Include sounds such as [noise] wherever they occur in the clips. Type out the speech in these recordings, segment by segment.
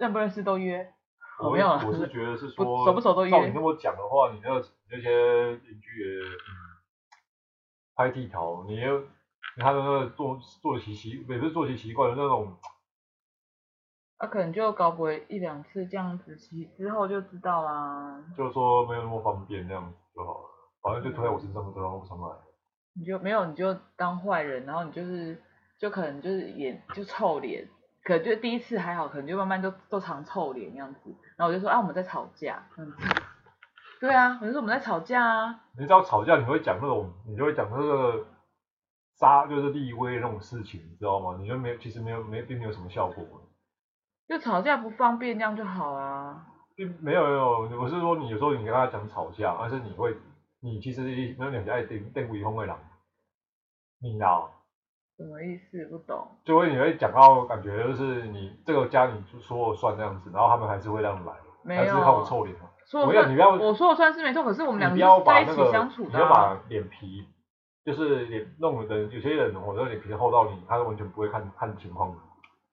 认不认识都约。我没有，我是觉得是说，熟不熟都约。照你那么讲的话，你那那些邻居也嗯，拍地头，你又他的那个作作息习，也不是作息习惯的那种。他、啊、可能就搞过一两次这样子，其之后就知道啦。就是说没有那么方便，那样子就好了。反正就推在我身上，推到我身上来。你就没有，你就当坏人，然后你就是，就可能就是脸就臭脸，可能就第一次还好，可能就慢慢都都常臭脸那样子。然后我就说啊，我们在吵架，嗯，对啊，我就说我们在吵架啊。你知道吵架你会讲那种，你就会讲那个杀就是立威那种事情，你知道吗？你就没有，其实没有没并没有什么效果。就吵架不方便，这样就好啊。并没有没有，我是说你有时候你跟他讲吵架，而是你会，你其实那两家爱电电鬼风会狼，你知道？什么意思？不懂。就会你会讲到感觉就是你这个家你说了算这样子，然后他们还是会这样来，没有还是靠我臭脸。说我要你不要，我说了算是没错，可是我们两个在一起相处的，啊，你要把脸皮，就是脸弄的，有些人我的脸皮厚到你，他完全不会看看情况。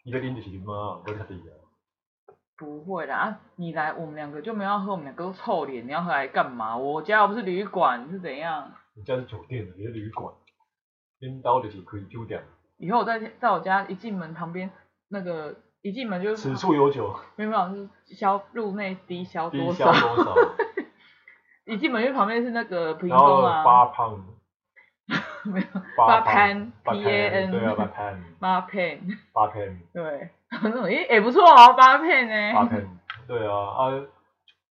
一个拎得起吗？不是的。不会的啊，你来我们两个就没有要喝，我们两个都臭脸，你要喝来干嘛？我家又不是旅馆，是怎样？你家是酒店，你是旅馆，拎刀的就可以丢掉。以后我在在我家一进门旁边那个一进门就是。此处有酒。没有没有，是消入内低消多少？低消多少？[laughs] 一进门就旁边是那个屏风啊。八胖。[laughs] 没有，八潘，P A N，对啊，八潘，[laughs] 八潘，八潘，对，那种诶也不错哦，八潘呢，八潘，对啊，啊，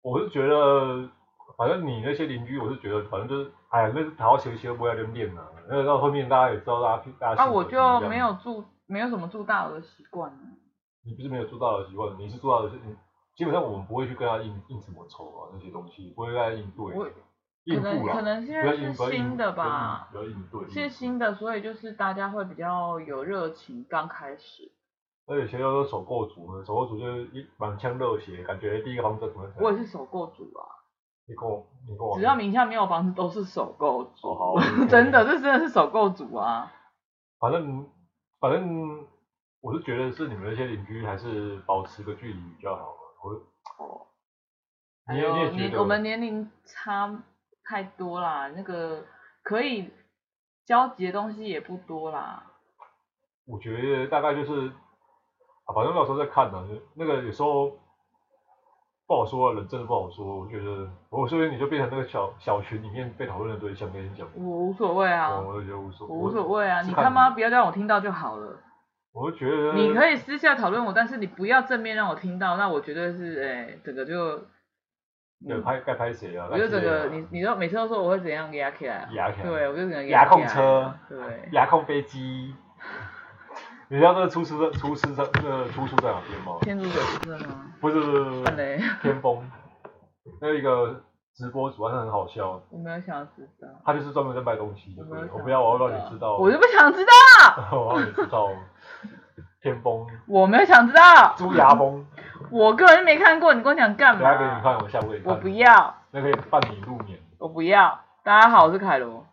我是觉得，反正你那些邻居，我是觉得，反正就是，哎呀，那是好好休息都不要留恋了，那到后面大家也知道大家，大家。啊，我就没有住，没有什么住大楼的习惯。你不是没有住大楼的习惯，你是住大楼，基本上我们不会去跟他应应什么酬啊，那些东西不会跟他应对。可能可能现在是新的吧，是新的，所以就是大家会比较有热情，刚开始。而且现在都是首购族呢，首购族就是一满腔热血，感觉第一个房子可能。我也是首购族啊。你购你购。只要名下没有房子，都是首购族。哦、好，[laughs] 真的，这真的是首购族啊。反正反正我是觉得是你们那些邻居还是保持个距离比较好。我哦。你也你也觉得？我们年龄差。太多啦，那个可以交集的东西也不多啦。我觉得大概就是，反正到时候再看呢。那个有时候不好说，人真的不好说。我觉得，我说你就变成那个小小群里面被讨论的对象，跟你讲。我无所谓啊。我、我觉得无所谓。我无所谓啊，你他妈不要让我听到就好了。我就觉得。你可以私下讨论我，但是你不要正面让我听到，那我绝对是哎、欸，整个就。有拍该拍谁啊？我就整个你，你都每次都说我会怎样压起来？压起来。对，我就整个压控车。对。压控飞机。你知道那个出师的出事在那个出处在哪边吗？天竺鼠是吗？不是不是不是。天风。那一个直播主，他是很好笑。我没有想要知道。他就是专门在卖东西的。我不要，我要让你知道。我就不想知道。[laughs] 我要让你知道。天崩。我没有想知道。猪牙崩。我个人没看过，你跟我讲干嘛？来给你看，我下部给你看。我不要。那可以伴你入眠。我不要。大家好，我是凯罗。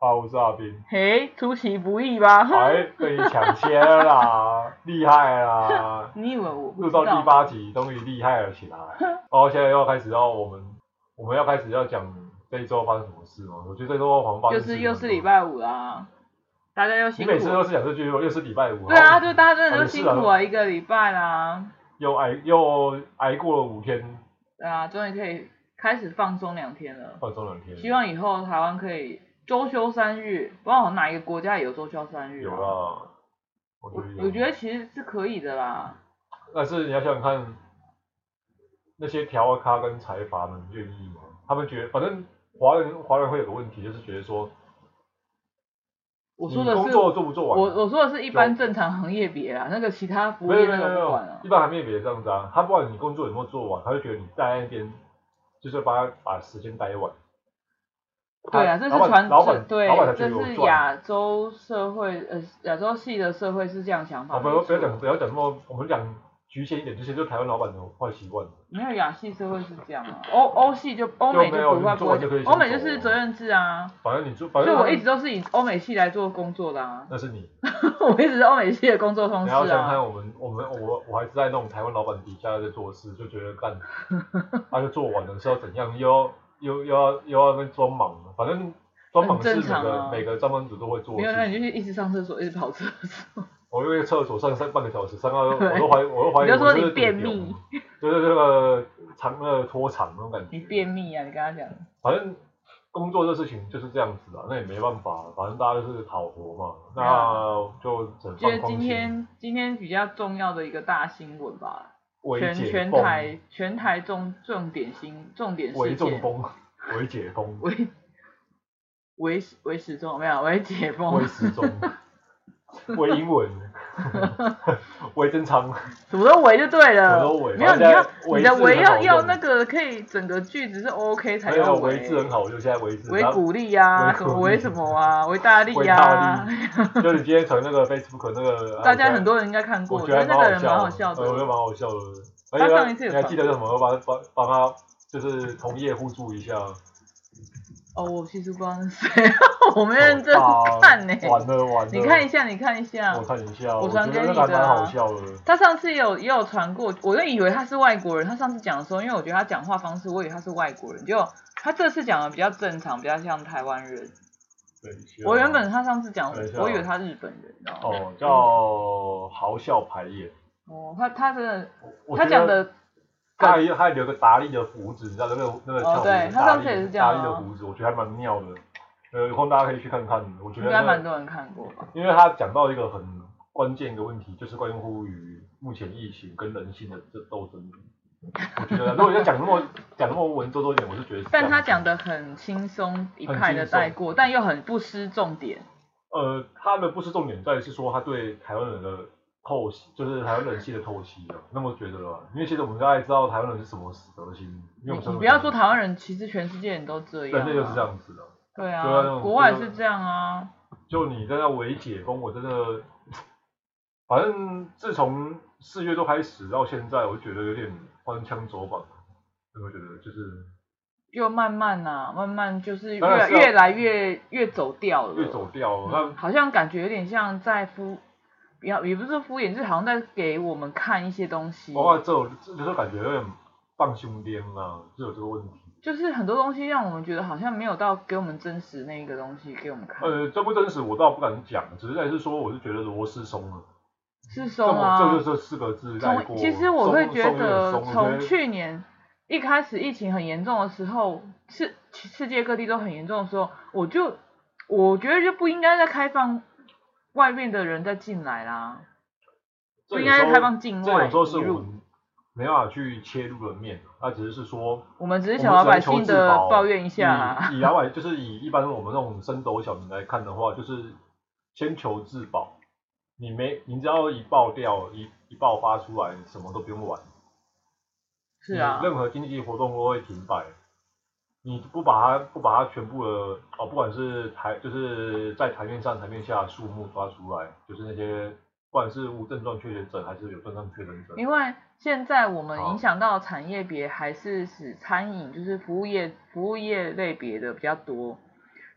啊，我是阿斌。嘿，出其不意吧？哎，被你抢先了啦，[laughs] 厉害啦！你以为我录到第八集，终于厉害了起来。哦，现在要开始要我们，我们要开始要讲这一周发生什么事吗？我觉得这周好像发生。就是又是礼拜五啦，大家又辛苦。你每次都是讲这句，又是礼拜五。对啊，就大家真的都辛苦了一个礼拜啦。又挨又挨过了五天，对啊，终于可以开始放松两天了。放松两天。希望以后台湾可以周休三日，不知道哪一个国家也有周休三日。有啦，我觉得我觉得其实是可以的啦。但是你要想想看，那些条咖跟财阀们愿意吗？他们觉得，反正华人华人会有个问题，就是觉得说。我说的是工作做不做完？我我说的是一般正常行业别啊，那个其他服务业那个不管啊。一般行业别这样子啊，他不管你工作有没有做完，他就觉得你在那边就是帮他把时间待完。对啊，这是传统，对，这是亚洲社会呃亚洲系的社会是这样想法。不要不要讲不要讲那么，我们讲局限一点，这些就台湾老板的坏习惯。没有亚系社会是这样啊，欧欧系就欧美就不会不会，欧美就是责任制啊。反正你做，反正我一直都是以欧美系来做工作的啊。那是你。[laughs] 我一直是欧美系的工作方式啊。你要想看我们，我们我我还是在那种台湾老板底下在做事，就觉得干，[laughs] 他就做完了是要怎样，又要又又要又要那装忙，反正装忙是每个、啊、每个上班族都会做。没有，那你就一直上厕所，一直跑厕所。我因为厕所上上半个小时，上到我都怀我都怀疑你是说你便秘，就是这个长那个拖长那种感觉。你便秘啊？你跟他讲。反正工作这事情就是这样子的，那也没办法，反正大家就是讨活嘛，那就整。觉得今天今天比较重要的一个大新闻吧，全全台全台重重点新重点事件。中风，[laughs] 微解封。为为为时钟没有？为解封。为时钟。微英文，[laughs] 微真长，什么都围就对了。没有你要你的围要要那个可以整个句子是 OK 才叫微。微字很好，就现在微字。微鼓励呀，什么微什么啊，[laughs] 微大力呀。[laughs] 就你今天从那个 Facebook 那个，大家很多人应该看过，我觉得那个人蛮好笑的。我觉得蛮好笑的。他上一次有。你还记得叫什么？我帮帮帮他，就是同业互助一下。哦，我其实不知道是谁，[laughs] 我没认真看呢、欸。完了完了。你看一下，你看一下。我看一下。我传给你的、啊。他上次也有也有传过，我就以为他是外国人。他上次讲的时候，因为我觉得他讲话方式，我以为他是外国人，结果他这次讲的比较正常，比较像台湾人。对。我原本他上次讲，我以为他日本人。哦，叫豪笑排演。哦，他他真的，他讲的。他还还留个达利的胡子，你知道那个那个翘胡子，达利达利的胡子，我觉得还蛮妙的。呃，有空大家可以去看看，我觉得应该蛮多人看过吧。因为他讲到一个很关键的问题，就是关乎于目前疫情跟人性的这斗争。我觉得如果要讲那么讲那么文绉绉一点，我是觉得。但他讲的很轻松一派的带过，但又很不失重点。呃，他的不失重点在于是说他对台湾人的。透析就是台湾人性的透析了，那么觉得吧？因为其实我们大概知道台湾人是什么死德性。因为我们你不要说台湾人，其实全世界人都这样。人类就是这样子的。对啊。国外是这样啊。就你在那伪解封，我真的，反正自从四月都开始到现在，我就觉得有点翻腔走板。有没有觉得就是？就慢慢啊，慢慢就是越越来越越走掉了。越走掉了，那、嗯、好像感觉有点像在敷。也也不是敷衍，就是好像在给我们看一些东西。哦，这种就是感觉有点放胸边啊，就有这个问题。就是很多东西让我们觉得好像没有到给我们真实那一个东西给我们看。呃，真不真实我倒不敢讲，只是在是说，我是觉得螺丝松了。是松啊。这就是这四个字带过。其实我会觉得，从去年一开始疫情很严重的时候，世世界各地都很严重的时候，我就我觉得就不应该再开放。外面的人在进来啦，不应该开放境外。这有时候是我们没办法去切入的面，它只是是说，我们只是小老百姓的抱怨一下啊。以以老百就是以一般我们那种升斗小民来看的话，就是先求自保。你没，你只要一爆掉，一一爆发出来，什么都不用管。是啊。任何经济活动都会停摆。你不把它不把它全部的哦，不管是台就是在台面上台面下数目抓出来，就是那些不管是无症状确诊者还是有症状确诊者。因为现在我们影响到产业别还是使餐饮就是服务业服务业类别的比较多。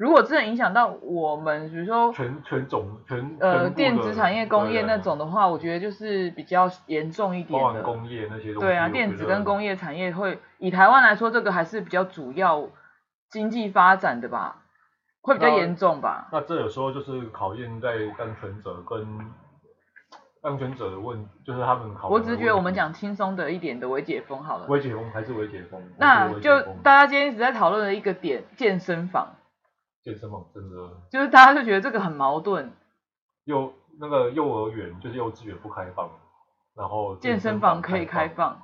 如果真的影响到我们，比如说全全总全呃电子产业、工业那种的话，我觉得就是比较严重一点的。工业那些东西。对啊，电子跟工业产业会以台湾来说，这个还是比较主要经济发展的吧，会比较严重吧。那，那这有时候就是考验在当权者跟当权者的问，就是他们考。我只是觉得我们讲轻松的一点的微解封好了。微解封还是微解封？那就大家今天一直在讨论的一个点，健身房。健身房真的，就是大家就觉得这个很矛盾。幼那个幼儿园就是幼稚园不开放，然后健身房可以开放。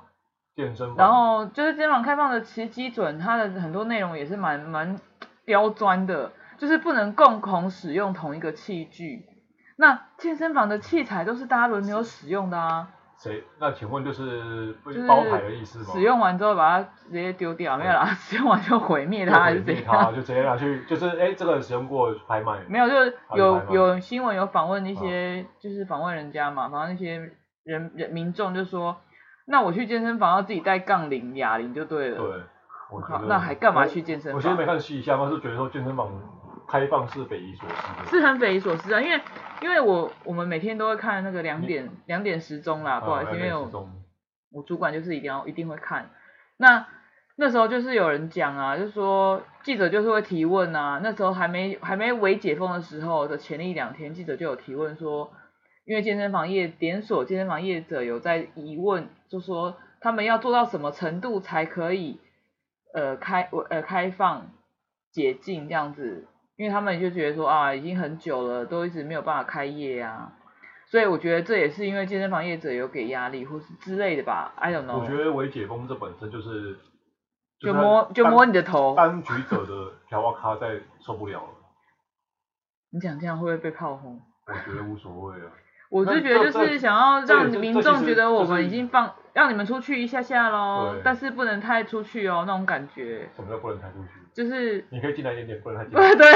健身房。然后就是健身房开放的其基准，它的很多内容也是蛮蛮刁钻的，就是不能共同使用同一个器具。那健身房的器材都是大家轮流使用的啊。谁？那请问就是包台的意思吗？使用完之后把它直接丢掉，没有啦。[laughs] 使用完就毁灭它还是怎样？就直接拿去，就是哎、欸，这个使用过拍卖。没有，就是有有新闻有访问一些，就是访问人家嘛，访问那些人人民众就说，那我去健身房要自己带杠铃、哑铃就对了。对。我靠，那还干嘛去健身房？我现在没看细一下，我是觉得说健身房开放式匪夷所思。是很匪夷所思啊，因为因为我我们每天都会看那个两点两点时钟啦，不好意思，因为我我主管就是一定要一定会看。那那时候就是有人讲啊，就是说记者就是会提问啊，那时候还没还没微解封的时候的前一两天，记者就有提问说，因为健身房业连锁健身房业者有在疑问，就说他们要做到什么程度才可以。呃，开呃开放解禁这样子，因为他们就觉得说啊，已经很久了，都一直没有办法开业啊，所以我觉得这也是因为健身房业者有给压力或是之类的吧，I don't know。我觉得微解封这本身就是，就，摸就摸你的头，当局者的条哇卡在受不了了。[laughs] 你讲这样会不会被炮轰？我觉得无所谓啊。[laughs] 我就觉得就是想要让民众觉得我们已经放。让你们出去一下下喽，但是不能太出去哦，那种感觉。什么叫不能太出去？就是你可以进来一点点，不能太进来。[laughs] 对。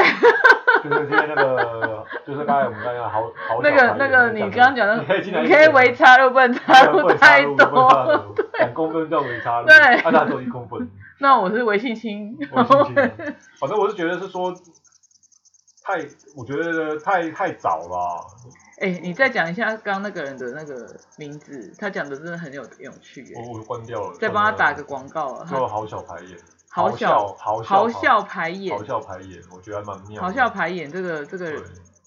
就是现在那个，[laughs] 就是刚才我们刚刚好好。那个那个，你刚刚讲的，你可以进来，你可以微插入，不能插入太多。两公分叫微插入，对，那它只有一公分。那我是微信亲。微信亲。反正我是觉得是说，太，我觉得太太早了。哎、欸，你再讲一下刚刚那个人的那个名字，他讲的真的很有有趣。我我关掉了。再帮他打个广告啊。叫好小排演。好小好好笑排演。好笑排演，我觉得还蛮妙。好笑排演这个这个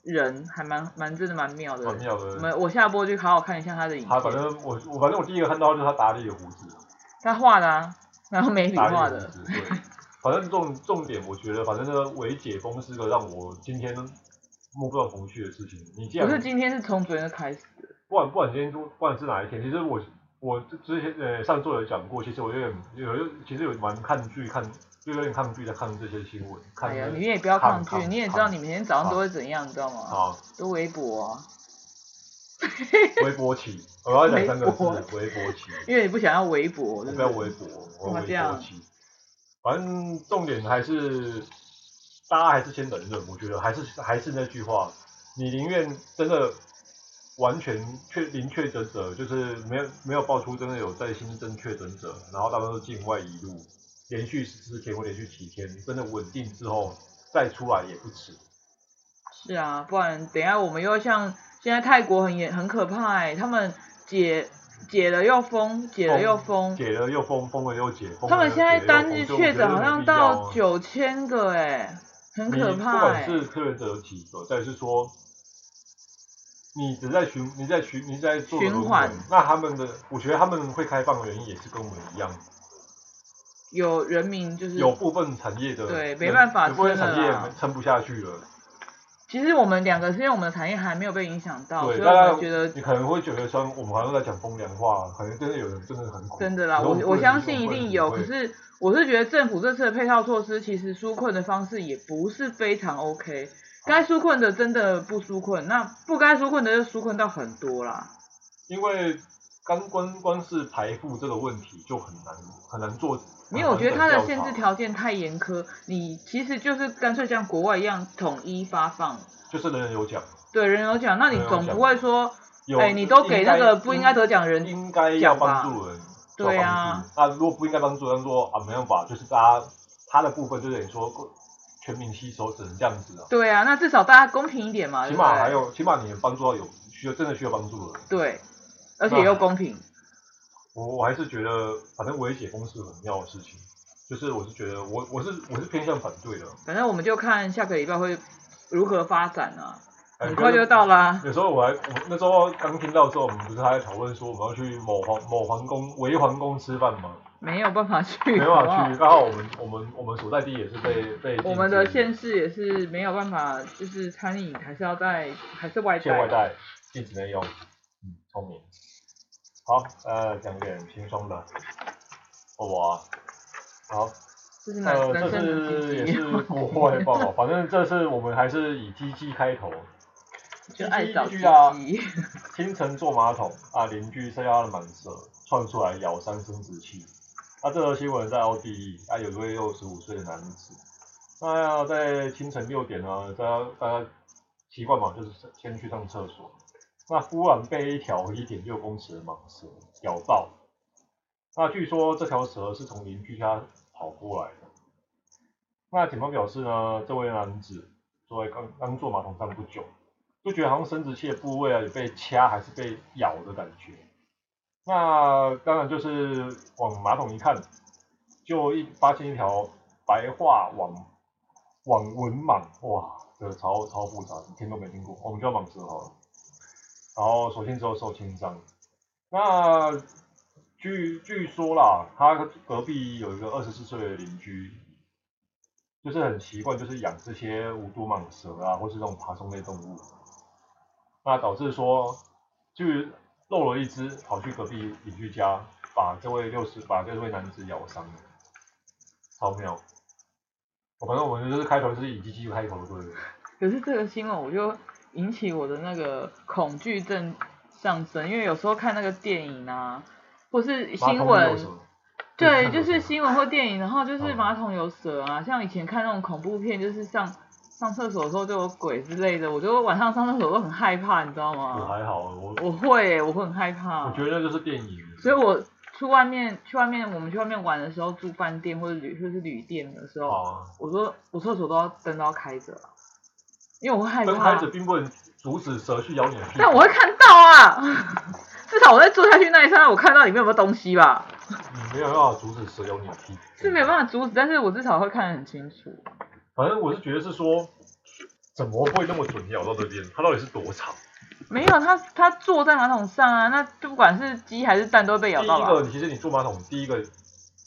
人还蛮蛮真的蛮妙的。蛮妙的。我们我下播就好好看一下他的影片。他反正我我反正我第一个看到就是他打理的胡子。他画的啊，然后美女画的。对。反正重重点，我觉得反正这个微解封是个让我今天。目不到头绪的事情，你这样不是今天是从昨天开始的，不管不管今天不管是哪一天，其实我我之前呃上周有讲过，其实我有点有其实有蛮抗拒看，就有点抗拒在看这些新闻。哎呀，你也不要抗拒，你也知道你每天早上都会怎样，你知道吗？啊，都微博啊，微博起，我要讲三个字，微博起，[laughs] 因为你不想要微博，不要微博，我微博起，反正重点还是。大家还是先忍忍，我觉得还是还是那句话，你宁愿真的完全确零确诊者，就是没有没有爆出真的有在新增确诊者，然后大多都境外移入，连续十四天或连续几天，真的稳定之后再出来也不迟。是啊，不然等一下我们又像现在泰国很严很可怕哎，他们解解了又封，解了又封，解了又封，封了又解。他们现在单日确诊好像到九千个哎。很可怕，不管是确诊者有几个，再是说，你只在循，你在循，你在做循环，那他们的，我觉得他们会开放的原因也是跟我们一样，有人民就是有部分产业的，对，没办法，有部分产业撑不下去了。其实我们两个是因为我们的产业还没有被影响到，所以我们觉得你可能会觉得说我们好像在讲风凉话，可能真的有人真的很苦。真的啦，我我相信一定有，可是。我是觉得政府这次的配套措施，其实纾困的方式也不是非常 OK。该纾困的真的不纾困，那不该纾困的就纾困到很多啦。因为刚光光是排富这个问题就很难很难做。没有我觉得它的限制条件太严苛，你其实就是干脆像国外一样统一发放。就是人人有奖。对，人人有奖，那你总不会说，哎，你都给那个不应该得奖人应该要帮助人。对啊，那如果不应该帮助，人说啊没办法，就是大家他的部分就等于说全民吸收，只能这样子啊。对啊，那至少大家公平一点嘛。起码还有，起码你能帮助到有需要真的需要帮助的人。对，而且又公平。我我还是觉得，反正微解封是很妙的事情，就是我是觉得我我是我是偏向反对的。反正我们就看下个礼拜会如何发展啊。很快就到啦、啊。有时候我还，我那时候刚听到的时候，我们不是还在讨论说我们要去某皇某皇宫、微皇宫吃饭吗？没有办法去。没办法去，刚好我们我们我们所在地也是被被。我们的县市也是没有办法，就是餐饮还是要在还是外带。外带，禁止内用。嗯，聪明。好，呃，讲点轻松的。哇、哦，好。这是呃，这是也是国外报道，反正这次我们还是以鸡鸡开头。[laughs] 就爱找鸡鸡啊！清晨坐马桶啊，邻居剩下的满舌，窜出来咬伤生殖器。啊，这条新闻在奥地利，啊，有一位六十五岁的男子，那要在清晨六点呢，大家大家习惯嘛，就是先去上厕所。那忽然被一条一点六公尺的蟒蛇咬到。那据说这条蛇是从邻居家跑过来的。那警方表示呢，这位男子作为刚刚坐马桶上不久，就觉得好像生殖器的部位啊有被掐还是被咬的感觉。那当然就是往马桶一看，就一发现一条白化网网纹蟒，哇，这个超超复杂，听都没听过，我们叫蟒蛇好了。然后首先之后受轻伤。那据据说啦，他隔壁有一个二十四岁的邻居。就是很习惯，就是养这些无毒蟒蛇啊，或是这种爬虫类动物，那导致说，就漏了一只，跑去隔壁邻居家，把这位六十，把这位男子咬伤了，超妙。反正我们就是开头是以鸡鸡开头，对。可是这个新闻我就引起我的那个恐惧症上升，因为有时候看那个电影啊，或是新闻。对，就是新闻或电影，然后就是马桶有蛇啊，像以前看那种恐怖片，就是上上厕所的时候就有鬼之类的，我就晚上上厕所都很害怕，你知道吗？我还好，我我会，我会很害怕。我觉得那就是电影。所以我去外面去外面，我们去外面玩的时候，住饭店或者旅或是旅店的时候，啊、我说我厕所都要灯都要开着，因为我会害怕。灯开着并不能阻止蛇去咬你的屁股。但我会看到啊，[laughs] 至少我在坐下去那一刹那，我看到里面有没有东西吧。你没有办法阻止蛇咬你的屁股，是没有办法阻止，但是我至少会看得很清楚。反正我是觉得是说，怎么会那么准咬到这边？它到底是多长？没有，它它坐在马桶上啊，那不管是鸡还是蛋都会被咬到。第一个，其实你坐马桶，第一个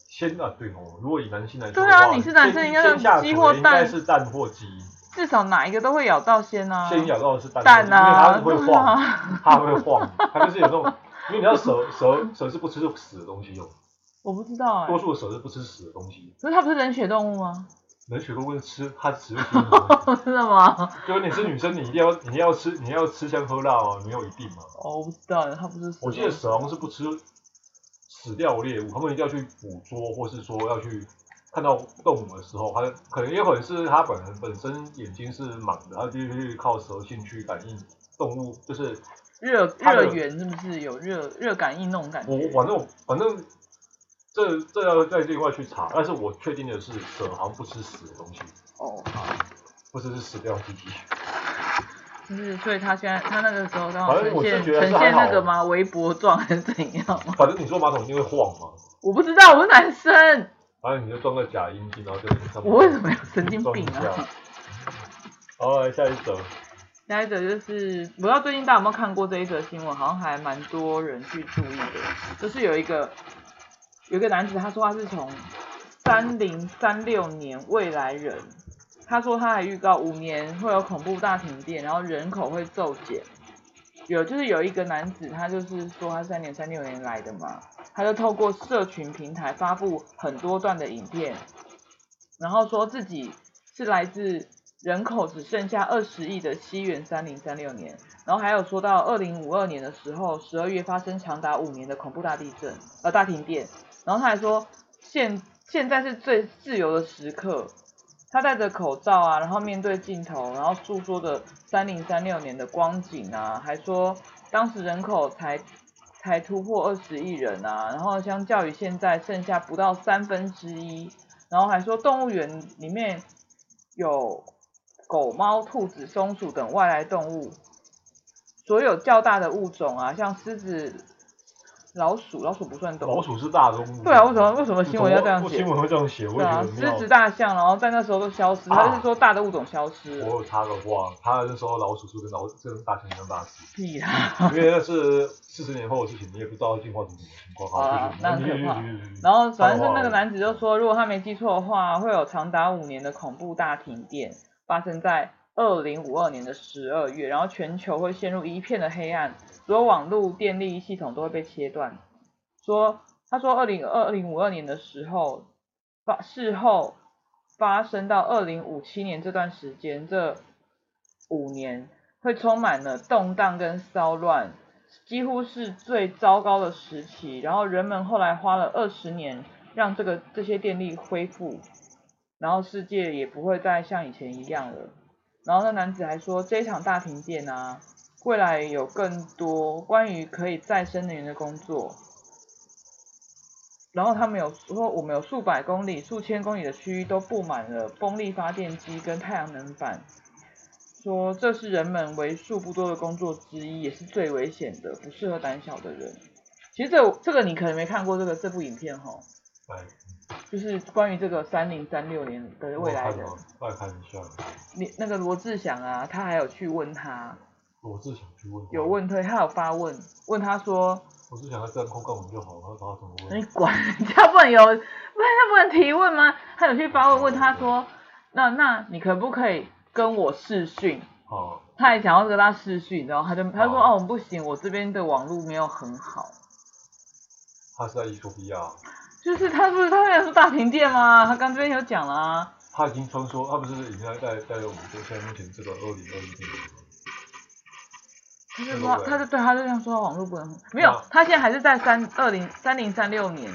先啊，对哦，如果以男性来说，对啊，你是男生应该是鸡或蛋，是蛋或鸡，至少哪一个都会咬到先啊。先咬到的是蛋，蛋啊，因为它会 [laughs] 晃，它会晃，它就是有那种，因为你要蛇蛇蛇是不吃死的东西用。我不知道哎、欸，多数的蛇是不吃死的东西。可是它不是冷血动物吗？冷血动物吃，它只会吃的东西。[laughs] 真的吗？就是你是女生，你一定要，你要吃，你要吃香喝辣哦，没有一定嘛。哦，我不知道，它不是。我记得蛇好像是不吃死掉的猎物，他们一定要去捕捉，或是说要去看到动物的时候，它可能也可能是它本人本身眼睛是盲的，它必须靠蛇性去感应动物，就是热热源是不是有热热感应那种感觉？我反正反正。这这要再另外去查，但是我确定的是蛇好像不吃死的东西。哦，啊，不只是死掉自己。就是，所以他现在他那个时候刚好呈现呈现那个吗？微波状还是怎样？反正你坐马桶一定会晃嘛。我不知道，我是男生。反正你就装个假阴茎，然后就。我为什么要神经病啊？好，来下一则。下一则就是，不知道最近大家有没有看过这一则新闻？好像还蛮多人去注意的，就是有一个。有个男子，他说他是从三零三六年未来人，他说他还预告五年会有恐怖大停电，然后人口会骤减。有就是有一个男子，他就是说他三年三六年来的嘛，他就透过社群平台发布很多段的影片，然后说自己是来自人口只剩下二十亿的西元三零三六年，然后还有说到二零五二年的时候，十二月发生长达五年的恐怖大地震，呃大停电。然后他还说现，现在是最自由的时刻。他戴着口罩啊，然后面对镜头，然后诉说着三零三六年的光景啊，还说当时人口才才突破二十亿人啊，然后相较于现在剩下不到三分之一，然后还说动物园里面有狗、猫、兔子、松鼠等外来动物，所有较大的物种啊，像狮子。老鼠，老鼠不算动物。老鼠是大动物。对啊，为什么为什么新闻要这样写？新闻会这样写，对啊，狮子、大象，然后在那时候都消失，他就是说大的物种消失。我有插个话，他那时候老鼠是跟老跟大象一样大只。屁啦！因为那是四十年后的事情，你也不知道进化成什么情况。好啊，那很可怕。然后反正是那个男子就说，如果他没记错的话，会有长达五年的恐怖大停电发生在二零五二年的十二月，然后全球会陷入一片的黑暗。所有网络电力系统都会被切断。说，他说，二零二零五二年的时候，发事后发生到二零五七年这段时间，这五年会充满了动荡跟骚乱，几乎是最糟糕的时期。然后人们后来花了二十年让这个这些电力恢复，然后世界也不会再像以前一样了。然后那男子还说，这一场大停电啊。未来有更多关于可以再生能源的工作。然后他们有说，我们有数百公里、数千公里的区域都布满了风力发电机跟太阳能板，说这是人们为数不多的工作之一，也是最危险的，不适合胆小的人。其实这这个你可能没看过这个这部影片哈，就是关于这个三零三六年的未来人。再看一下。你那个罗志祥啊，他还有去问他。罗志祥去问。有问对，他有发问，问他说。我是想要这样控告我们就好了，他怎么问？你管人家不能有，不然他不能提问吗？他有去发问问他说，那那你可不可以跟我视讯？哦。他还想要跟他视讯，然后他就他就说哦，不行，我这边的网络没有很好。他是在伊索比亚。就是他不是他那是大停电吗？他刚这边有讲了啊。他已经穿梭，他不是已经在在在我们就现在目前这个二零二一年。他就说，他就对他就这样说，网络不能没有，他现在还是在三二零三零三六年，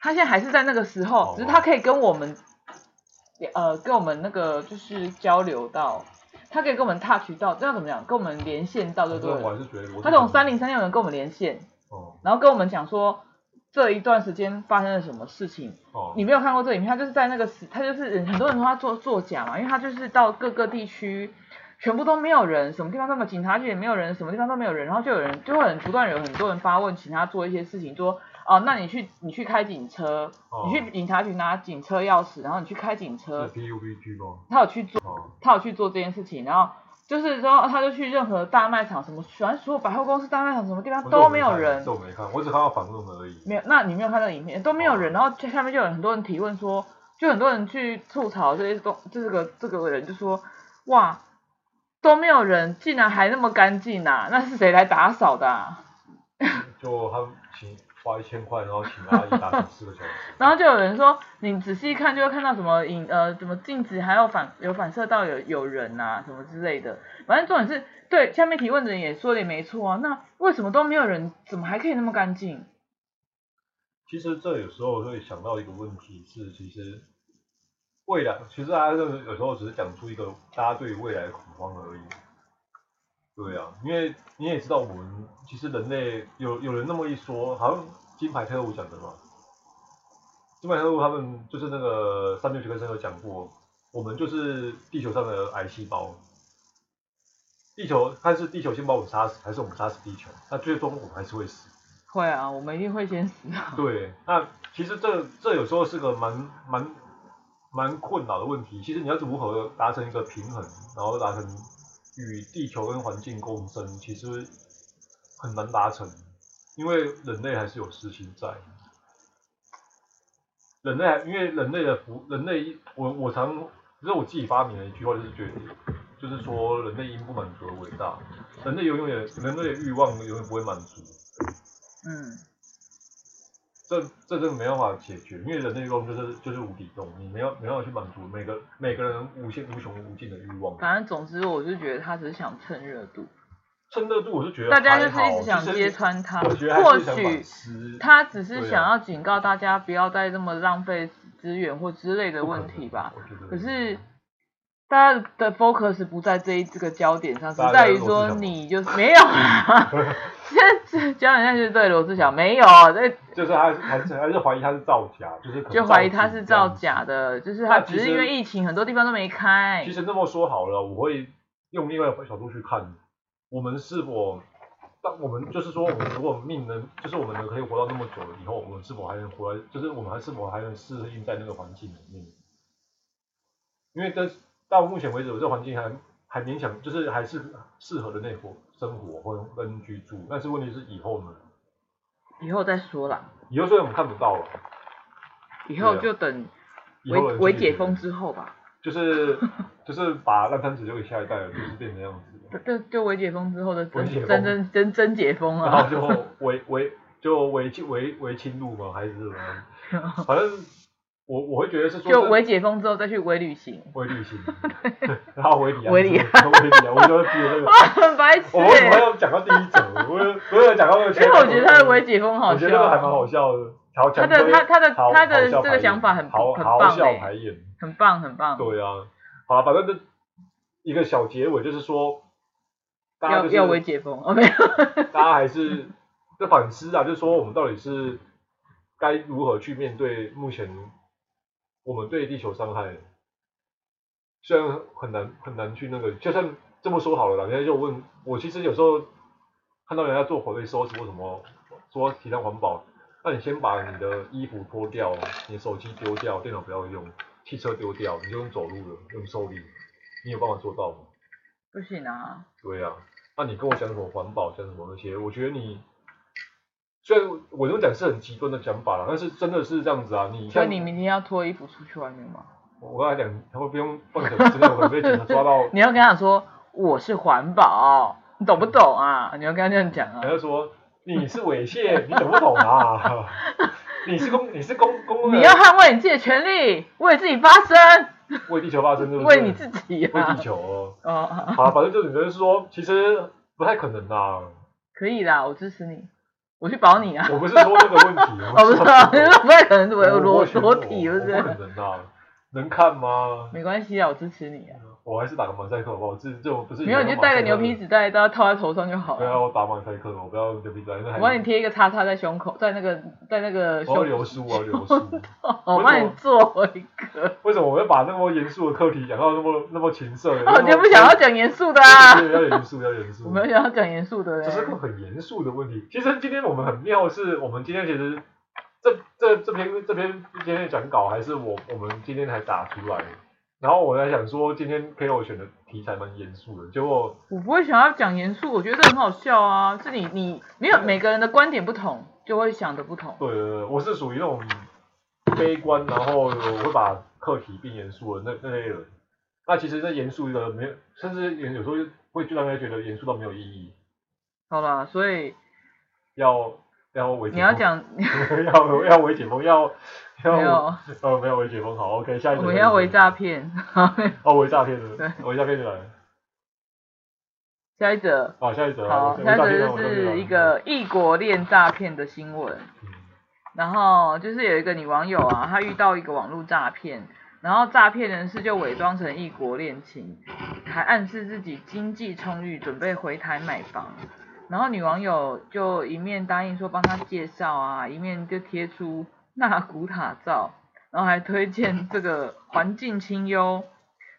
他现在还是在那个时候，只是他可以跟我们，呃，跟我们那个就是交流到，他可以跟我们 touch 到，这样怎么讲？跟我们连线到，对不对？他从三零三六年跟我们连线，然后跟我们讲说这一段时间发生了什么事情。你没有看过这影片，他就是在那个时，他就是很多人说他作作假嘛，因为他就是到各个地区。全部都没有人，什么地方都没有，警察局也没有人，什么地方都没有人，然后就有人就会很不断有很多人发问，请他做一些事情，说哦，那你去你去开警车，哦、你去警察局拿警车钥匙，然后你去开警车。PUBG 吗？他有去做，哦、他有去做这件事情，然后就是说他就去任何大卖场，什么反正所有百货公司、大卖场什么地方都没有人。这我没看，我只看到访问而已。没有，那你没有看到影片都没有人，哦、然后下面就有很多人提问说，就很多人去吐槽这些东，这个这个人就说哇。都没有人，竟然还那么干净啊！那是谁来打扫的啊？就他们请花一千块，然后请阿姨打扫四个小时。[laughs] 然后就有人说，你仔细看就会看到什么影呃，什么镜子还有反有反射到有有人呐、啊，什么之类的。反正重点是对下面提问的人也说的也没错啊。那为什么都没有人，怎么还可以那么干净？其实这有时候会想到一个问题是，其实。未来其实大家有时候只是讲出一个大家对于未来的恐慌而已。对啊，因为你也知道，我们其实人类有有人那么一说，好像金牌特务讲的嘛。金牌特务他们就是那个三六学科生有讲过，我们就是地球上的癌细胞。地球看是地球先把我们杀死，还是我们杀死地球？那最终我们还是会死。会啊，我们一定会先死啊。对，那其实这这有时候是个蛮蛮。蛮困扰的问题，其实你要如何达成一个平衡，然后达成与地球跟环境共生，其实很难达成，因为人类还是有私心在。人类，因为人类的福，人类，我我常，其实我自己发明了一句话，就是觉得，就是说人类因不满足而伟大，人类永远，人类的欲望永远不会满足。嗯。这这真的没办法解决，因为人类欲望就是就是无底洞，你没有没办法去满足每个每个人无限无穷无尽的欲望。反正总之，我就觉得他只是想蹭热度。蹭热度，我是觉得大家就是一直想揭穿他，或许他只是想要警告大家不要再这么浪费资源或之类的问题吧。可是。大家的 focus 不在这一这个焦点上，是在于说你就是没有啊，这这焦点上就是对罗志祥没有，这 [laughs] 就是他还是还是怀疑他是造假，就是就怀疑他是造假的，就是他只是因为疫情很多地方都没开。其实那么说好了，我会用另外一个角度去看，我们是否当我们就是说我们如果命能就是我们能可以活到那么久了以后，我们是否还能活在就是我们还是否还能适应在那个环境里面？因为跟到目前为止，我这环境还还勉强，就是还是适合的那活生活或跟居住。但是问题是以后呢？以后再说啦。以后虽然我们看不到了。以后就等微微解封之后吧。就是 [laughs] 就是把烂摊子留给下一代了，就是变成这样子。就就微解封之后的真真真真真解封啊。然后就微微就微轻微微轻入嘛，还是什么？反正。我我会觉得是说，就微解封之后再去微旅行，微旅行 [laughs] [laughs] 然后微旅啊，微旅啊，微里啊，我就记得那个，[laughs] 很白痴，我为什么要讲到第一种？我我有讲到那个，因为我觉得他的微解封好笑，我觉得那个还蛮好笑的，他的他他的他的这个想法很很棒诶，很棒很棒，对啊，好，反正这一个小结尾就是说，大家、就是、要要微解封，哦没有，大家还是在反思啊，就是说我们到底是该如何去面对目前我们对地球伤害，虽然很难很难去那个，就算这么说好了啦，人家就问我，其实有时候看到人家做回收说什么说提倡环保，那你先把你的衣服脱掉，你的手机丢掉，电脑不要用，汽车丢掉，你就用走路的，用受力，你有办法做到吗？不行啊。对啊，那你跟我讲什么环保，讲什么那些，我觉得你虽然我这么讲是很极端的讲法啦，但是真的是这样子啊。你所以你明天要脱衣服出去外面吗？我刚才讲，他会不用放手机，我会被警察抓到。[laughs] 你要跟他说我是环保，你懂不懂啊？你要跟他这样讲啊。他就说你是猥亵，你懂不懂啊？[laughs] 你是公，你是公公。你要捍卫你自己的权利，为自己发声。为地球发声，对不对？为你自己、啊。为地球哦。哦。好，反正就你就是说，其实不太可能啦。可以啦，我支持你，我去保你啊。我不是说这个问题。[laughs] 我不是说不太可能，我裸裸体，不是？能看吗？没关系啊，我支持你啊。我还是打个马赛克好不好？这这种不是。没有，你就戴个牛皮纸袋，都要套在头上就好了。对啊，我打马赛克，我不要牛皮纸袋。我帮你贴一个叉叉在胸口，在那个在那个。我要留书，我要留书。我帮你做一个。[laughs] 为什么我要把那么严肃的课题讲到那么那么情色？我就不想要讲严肃的啊。要严肃，要严肃。我没有想要讲严肃的。这是个很严肃的问题。其实今天我们很妙的是，我们今天其实。这这这篇这篇今天的讲稿还是我我们今天才打出来，然后我在想说今天给我选的题材蛮严肃的，结果我不会想要讲严肃，我觉得这很好笑啊，是你你没有每个人的观点不同，就会想的不同。对对对，我是属于那种悲观，然后我会把课题变严肃的那那类人。那其实这严肃的没有，甚至有时候会就让人觉得严肃到没有意义。好吧，所以要。要微你要讲 [laughs] 要要微解封，要要 [laughs] 没有。哦没有微解封，好 OK 下一个我们要微诈骗，[laughs] 哦微诈骗的对。微诈骗就来了，下一则好下一则好下一则就是一个异国恋诈骗的新闻，嗯、然后就是有一个女网友啊，她遇到一个网络诈骗，然后诈骗人士就伪装成异国恋情，还暗示自己经济充裕，准备回台买房。然后女网友就一面答应说帮他介绍啊，一面就贴出纳古塔照，然后还推荐这个 [laughs] 环境清幽。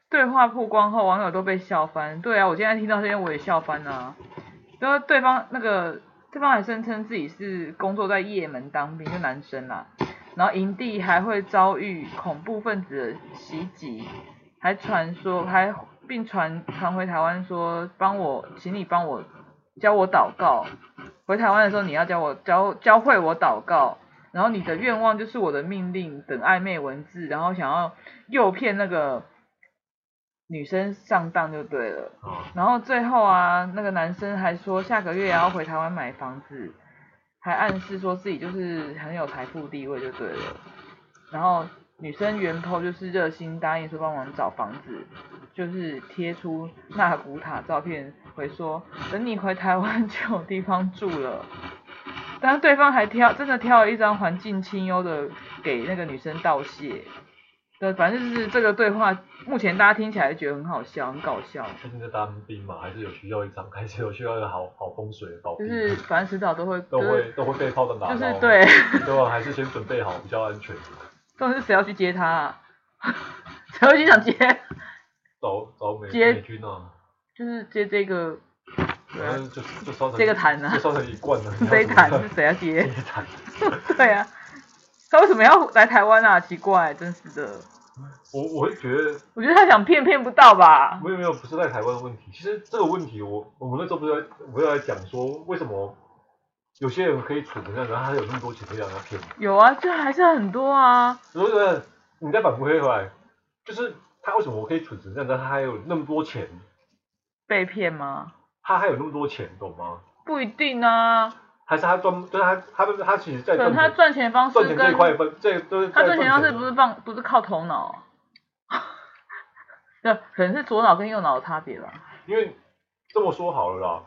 对话曝光后，网友都被笑翻。对啊，我现在听到这些我也笑翻啊。然后对方那个对方还声称自己是工作在夜门当兵，就男生啦。然后营地还会遭遇恐怖分子的袭击，还传说还并传传回台湾说帮我，请你帮我。教我祷告，回台湾的时候你要教我教教会我祷告，然后你的愿望就是我的命令等暧昧文字，然后想要诱骗那个女生上当就对了。然后最后啊，那个男生还说下个月也要回台湾买房子，还暗示说自己就是很有财富地位就对了。然后女生原 PO 就是热心答应说帮忙找房子，就是贴出纳古塔照片。会说等你回台湾 [laughs] 就有地方住了，但是对方还挑真的挑了一张环境清幽的给那个女生道谢，对，反正就是这个对话，目前大家听起来觉得很好笑，很搞笑。最近在当兵嘛，还是有需要一张，[laughs] 还是有需要一个好好风水的道。就是反正迟早都会都会都会被炮弹打到。就是对。对吧？还是先准备好比较安全。到底是谁要去接他啊？[laughs] 谁会去想接？找找美接美军啊。就是接这个，对就就烧成这个坛呢，就烧成一罐了。这一坛是谁要接？这一坛。[laughs] 对啊，他为什么要来台湾啊？奇怪，真是的。我我会觉得，我觉得他想骗骗不到吧。没有没有，不是在台湾的问题。其实这个问题我，我我们那时候不是在不是在讲说，为什么有些人可以蠢成这样，然后他有那么多钱可以让他骗？有啊，这还是很多啊。所以说，你再反驳回来，就是他为什么我可以蠢成这样，但他还有那么多钱？被骗吗？他还有那么多钱，懂吗？不一定啊。还是他赚，就是他，他他其实在赚钱。他赚钱方式跟赚钱这一块分，这都是。他赚钱方式不是放，不是靠头脑。[laughs] 对，可能是左脑跟右脑的差别吧。因为这么说好了啦，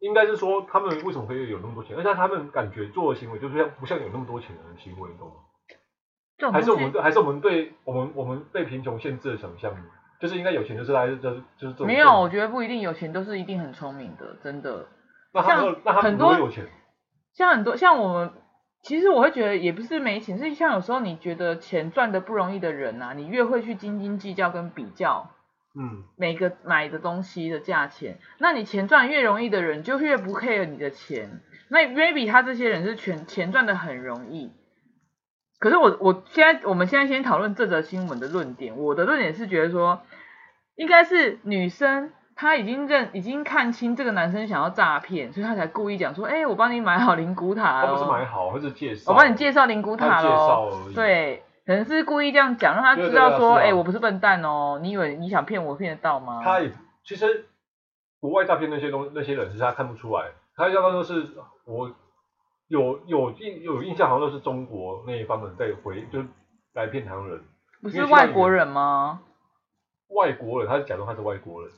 应该是说他们为什么可以有那么多钱，而且他们感觉做的行为就是像不像有那么多钱的行为，懂吗？还是我们对，还是我们对我们我们被贫穷限制的想象就是应该有钱就是来就是就是这种。没有，我觉得不一定有钱都是一定很聪明的，真的。那他们那他们多有钱？像很多像我们，其实我会觉得也不是没钱，是像有时候你觉得钱赚的不容易的人啊，你越会去斤斤计较跟比较。嗯，每个买的东西的价钱，那你钱赚越容易的人，就越不 care 你的钱。那 maybe 他这些人是全钱赚的很容易，可是我我现在我们现在先讨论这则新闻的论点。我的论点是觉得说，应该是女生她已经认已经看清这个男生想要诈骗，所以她才故意讲说，哎、欸，我帮你买好灵骨塔哦。他不是买好，或者介绍。我帮你介绍灵骨塔喽。对。可能是故意这样讲，让他知道说，哎、啊欸，我不是笨蛋哦，你以为你想骗我骗得到吗？他也其实国外诈骗那些东那些人，其实他看不出来，他要不都是我有有印有印象，好像都是中国那一方人在回，就来骗台湾人。不是外国人吗？外国人，他是假装他是外国人。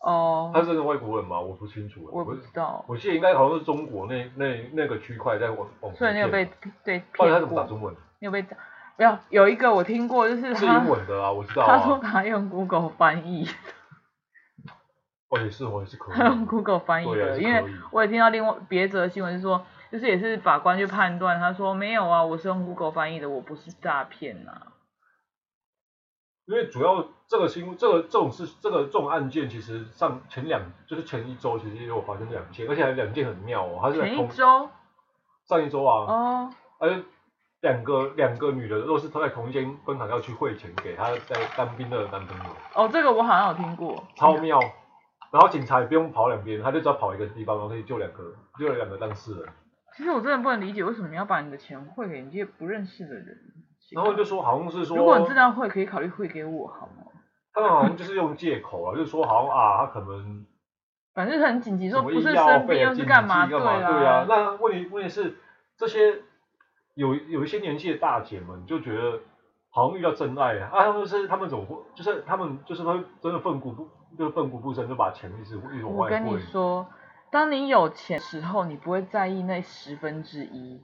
哦。他是真的外国人吗？我不清楚。我不知道。我记得应该好像是中国那那那个区块在往往。所以你有被对骗过？他怎么打中文？你有被打？没有，有一个我听过，就是他是英文的啊，我知道、啊、他说他用 Google 翻译。哦，也是，我也是可以。他用 Google 翻译的，啊、因为我也听到另外别则新闻是说，就是也是法官去判断，他说没有啊，我是用 Google 翻译的，我不是诈骗啊。因为主要这个新这个这种事，这个这种案件，其实上前两就是前一周，其实也有发生两件，而且还两件很妙哦，他是在前一周。上一周啊。哦。而且。两个两个女的都是在同一间分行要去汇钱给她在当兵的男朋友。哦，这个我好像有听过。超妙，然后警察也不用跑两边，他就只要跑一个地方，然后可以救两个，救了两个当事人。其实我真的不能理解，为什么你要把你的钱汇给你这些不认识的人？然后就说好像是说，如果你真的要汇，可以考虑汇给我，好吗？他们好像就是用借口啊，就是说好像啊，他可能反正很紧急，说不是生病又是干嘛？对啊，对啊。那问题问题是这些。有有一些年纪的大姐们就觉得好像遇到真爱啊，啊他们是他们怎么会就是他们就是会真的奋不顾就是奋不顾身就把钱一直一直往外汇。我跟你说，当你有钱时候，你不会在意那十分之一。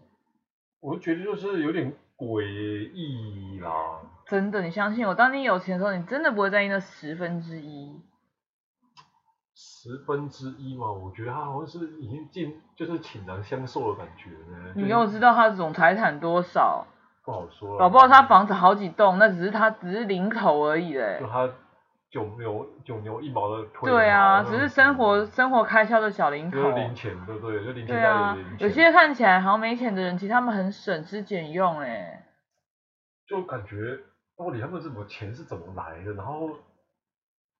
我觉得就是有点诡异啦。真的，你相信我，当你有钱的时候，你真的不会在意那十分之一。十分之一嘛，我觉得他好像是已经进，就是倾囊相授的感觉呢。你又知道他总财产多少？不好说了。搞不好他房子好几栋，那只是他只是零头而已嘞。就他九牛九牛一毛的推。对啊，只是生活生活开销的小零头。就是零钱，对不对？就零钱对啊，有些看起来好像没钱的人，其实他们很省吃俭用哎。就感觉到底他们怎么钱是怎么来的，然后。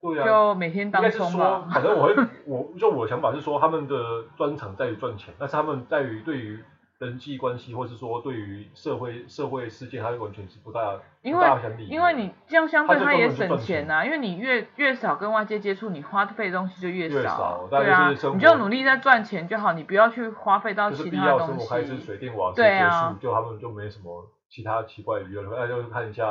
对啊，就每天当应该是说，反正我会，我就我的想法是说，他们的专长在于赚钱，但是他们在于对于人际关系，或是说对于社会社会事件，他完全是不大因为大。因为你这样相对他也省钱呐、啊，因为你越越少跟外界接触，你花费的东西就越少。越少，对啊，你就努力在赚钱就好，你不要去花费到其他东西。开支水电瓦斯结束，就他们就没什么其他奇怪的娱乐，那就看一下。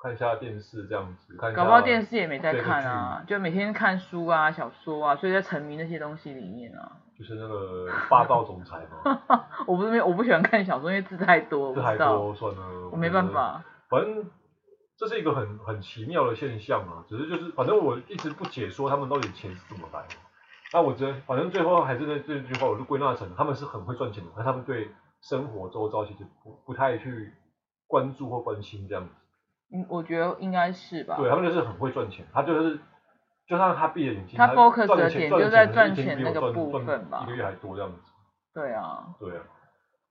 看一下电视这样子，看一下。搞不好电视也没在看啊，就每天看书啊、小说啊，所以在沉迷那些东西里面啊。就是那个霸道总裁嘛。[laughs] 我不是没，我不喜欢看小说，因为字太多。字太多算了。我没办法。反正这是一个很很奇妙的现象啊，只是就是反正我一直不解说他们到底钱是怎么来的。那我觉得反正最后还是那这句话，我就归纳成他们是很会赚钱的，但他们对生活周遭其实不不太去关注或关心这样子。嗯，我觉得应该是吧。对，他们就是很会赚钱，他就是，就算他闭着眼睛，他 focus 的点就在赚钱那个部分吧，一个月还多这样子。对啊。对啊。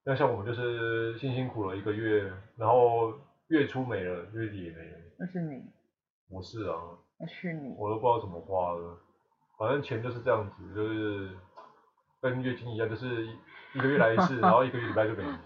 那像我们就是辛辛苦了一个月，然后月初没了，月底也没了。那是你。我是啊。那是你。我都不知道怎么花了，反正钱就是这样子，就是跟月经一样，就是一个月来一次，然后一个月礼拜就没了。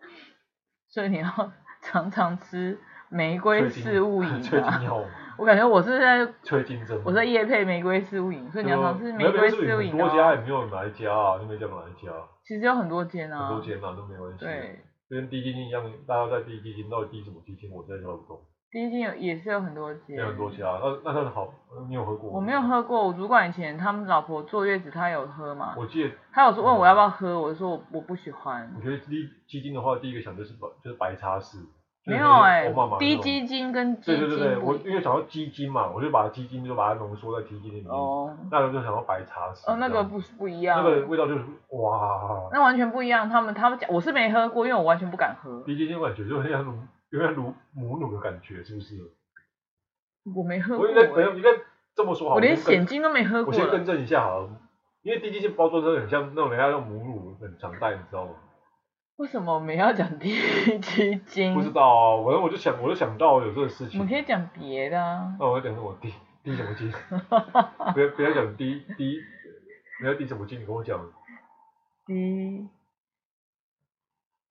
[laughs] 所以你要 [laughs] 常常吃。玫瑰四物饮催经药，我感觉我是在催经针，我在夜配玫瑰四物饮，所以你要尝试玫瑰四物饮。很多家也没有哪一家啊，就没叫哪一家。其实有很多间啊。很多间啊，都没关系。对。就跟滴滴精一样，大家在滴滴精，到底滴什么基金，我真的搞不懂。滴滴精有也是有很多间。有很多家，那那它好，你有喝过？我没有喝过，我主管以前他们老婆坐月子，他有喝嘛？我记得。他有说问我要不要喝，我就说我我不喜欢。我觉得滴鸡精的话，第一个想的是白，就是白茶式。没有哎、欸，滴鸡精，跟鸡精。对对对对，我因为想要基金嘛，我就把基金就把它浓缩在基金里面。哦。那我就想要白茶匙。哦，那个不不一样。那个味道就是哇。那完全不一样，他们他们讲，我是没喝过，因为我完全不敢喝。低基金感觉就像乳，有点乳母乳的感觉，是不是？我没喝过、欸。我应该没有，应该这么说好。我连显金都没喝过。我先更正一下好了，因为低鸡精包装真的很像那种人家用母乳很常带，你知道吗？为什么我们要讲滴鸡精？不知道啊，反正我就想，我就想到有这个事情。我们可以讲别的啊。那我要讲什么滴滴什么金？[laughs] 不要不要讲滴滴，你要第什么金？你跟我讲。滴，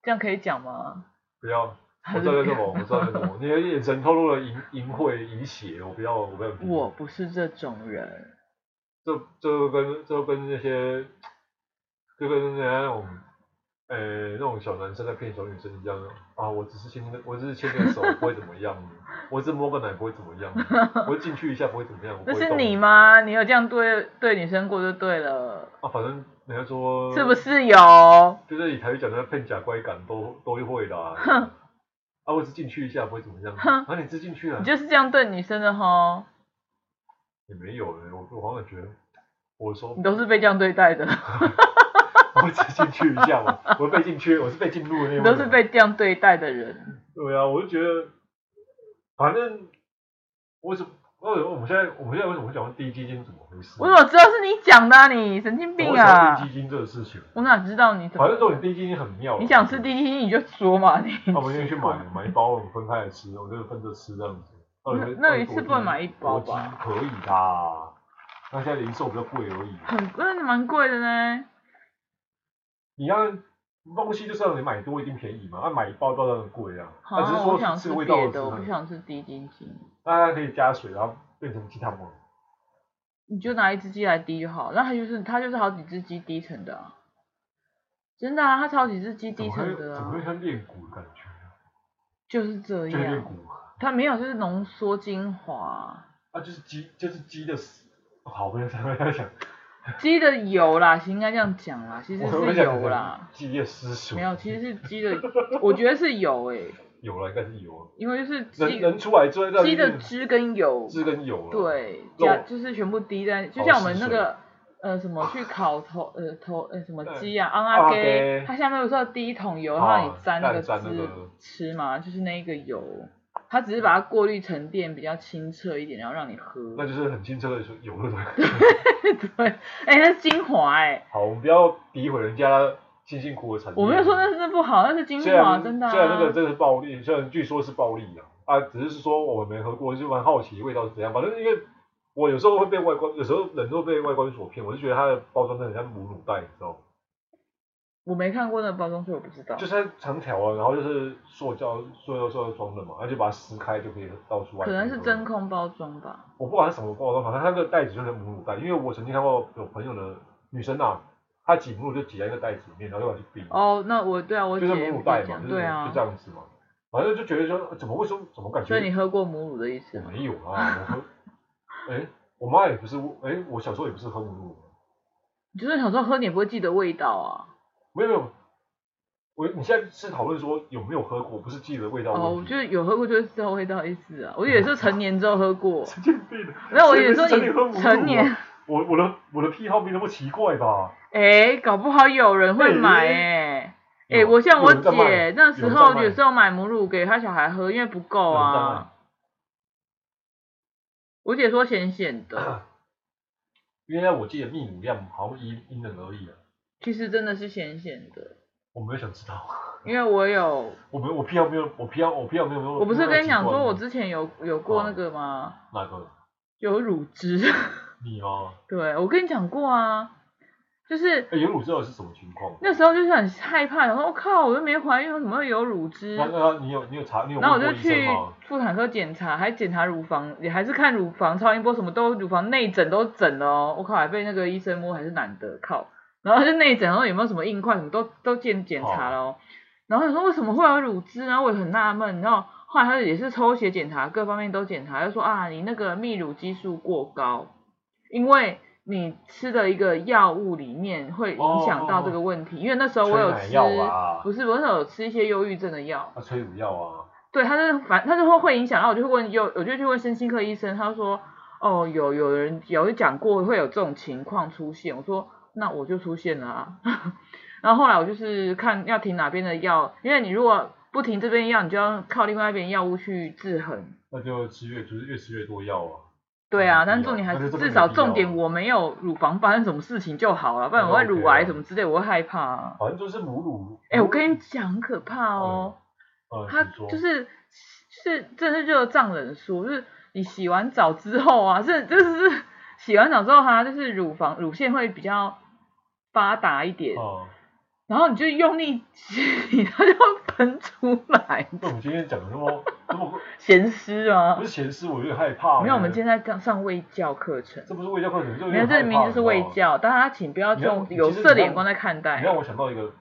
这样可以讲吗？不要，我知道什么，我知道什么。你的眼神透露了淫淫秽淫邪，我不要，我不要。我不是这种人。这这跟这跟那些，就跟人家那种。呃、欸，那种小男生在骗小女生一样啊！我只是牵个，我只是牵个手，不会怎么样。我只摸个奶，不会怎么样。我进去一下，不会怎么样。那是你吗？你有这样对对女生过就对了。啊，反正人家说。是不是有？就是你台语讲的骗假乖感都都会的。哼。啊，我只进去一下，不会怎么样。哼。啊，你只进去了。你就是这样对女生的吼。也没有呢，我我好像觉得，我说。你都是被这样对待的。[laughs] 我只进去一下嘛，[laughs] 我被进去，我是被进入的那种。都是被这样对待的人。对啊，我就觉得，反正为什么？为什么我们现在我们现在为什么会讲滴鸡精怎么回事？我怎么知道是你讲的啊？你神经病啊！低基金这个事情，我哪知道你？反正这种滴鸡精很妙。你想吃低基金你就说嘛，你。[laughs] 那我们今天去买买一包，我们分开来吃，我就分着吃这样子。那那一次不能买一包吧？可以的，那现在零售比较贵而已。很贵，蛮贵的呢。你要东西就是让你买多一定便宜嘛，那、啊、买一包当然贵啊。好，只是说吃味道的，的，我不想吃滴鸡精。大家可以加水，然后变成鸡汤吗？你就拿一只鸡来滴就好，那它就是它就是好几只鸡滴成的、啊，真的啊，它超几只鸡滴成的啊。怎么会像炼骨的感觉？就是这样。它没有，就是浓缩精华。啊，就是鸡，就是鸡的屎。好，不要再在想。[laughs] 鸡的油啦，应该这样讲啦，其实是油啦。鸡的尸水。没有，其实是鸡的，[laughs] 我觉得是油诶、欸。有了，应该是油。因为就是鸡人出来之后，鸡的汁跟油。汁跟油。对，加就是全部滴在，就像我们那个呃什么去烤头 [laughs] 呃头呃什么鸡啊，昂阿给，它下面不是要滴一桶油，让你沾那个汁吃嘛，就是那一个油。它只是把它过滤沉淀，比较清澈一点，然后让你喝。那就是很清澈的油了，对对，哎、欸，那是精华哎、欸。好，我们不要诋毁人家辛辛苦苦的产业。我没有说那是不好，那是精华，真的、啊。虽然那个真的是暴利，虽然据说是暴利啊，啊，只是说我们没喝过，就蛮好奇味道是怎样。反正因为我有时候会被外观，有时候人都被外观所骗，我就觉得它的包装真的很像母乳袋，你知道吗？我没看过那个包装，所以我不知道。就是长条啊，然后就是塑胶、塑料、塑料装的嘛，然后就把它撕开就可以倒出来。可能是真空包装吧。我不管是什么包装，反正它那个袋子就是母乳袋，因为我曾经看过有朋友的女生啊，她挤母乳就挤在一个袋子里面，然后就把它冰。哦，那我对啊，我就是母乳袋嘛，就是对啊，就这样子嘛。反正就觉得说，怎么会说，怎么感觉？所以你喝过母乳的意思吗？没有啊，我喝。哎、欸，我妈也不是，哎、欸，我小时候也不是喝母乳。你就是小时候喝，你也不会记得味道啊？没有没有。我你现在是讨论说有没有喝过，不是记得味道。哦，我觉得有喝过就是知道味道的意思啊。我也是成年之后喝过。神经病的。没有，我以为说你成年。我我的我的癖好没那么奇怪吧？哎、欸，搞不好有人会买哎、欸。哎、我像我姐那时候有时候买母乳给她小孩喝，因为不够啊。我姐说咸咸的。原来我记得泌乳量好像因因人而异啊。其实真的是咸咸的。我没有想知道，[laughs] 因为我有，我没有，我偏要没有，我偏要，我偏要没有没有。我不是跟你讲说，我之前有有过那个吗？啊、哪个？有乳汁。[laughs] 你吗？对，我跟你讲过啊，就是。有乳汁是什么情况？那时候就是很害怕，然后我靠，我又没怀孕，为什么会有乳汁？那那你有你有查你有？然后我就去妇产科检查，还检查乳房，也还是看乳房超音波，什么都乳房内诊都诊了哦，我靠，还被那个医生摸，还是男的，靠。然后就内诊，然后有没有什么硬块，什么都都检检查了哦。然后他说为什么会有乳汁呢？我也很纳闷。然后后来他也是抽血检查，各方面都检查，就说啊，你那个泌乳激素过高，因为你吃的一个药物里面会影响到这个问题。因为那时候我有吃，不是我那时候有吃一些忧郁症的药。啊，催乳药啊。对，他是反，他是会会影响，然后我就会问，有我就去问身心科医生，他说，哦，有有人有讲过会有这种情况出现，我说那我就出现了啊，[laughs] 然后后来我就是看要停哪边的药，因为你如果不停这边药，你就要靠另外一边药物去制衡，那就吃越就是越吃越多药啊。对啊，但是重点还是至少重点我没有乳房发生什么事情就好了，不然我会乳癌什么之类，我会害怕啊。反正就是母乳。哎，我跟你讲很可怕哦，他就是是这是热胀冷缩，就是你洗完澡之后啊，是就是洗完澡之后它就是乳房乳腺会比较发达一点。哦然后你就用力挤，[laughs] 它就喷出来。那我们今天讲的那 [laughs] 么那么咸湿吗？不是咸湿，我有点害怕。没有，我们今天在上卫教课程。这不是卫教课程，就没有，这明明就是卫教，大家请不要用有色的眼光在看待。你让我想到一个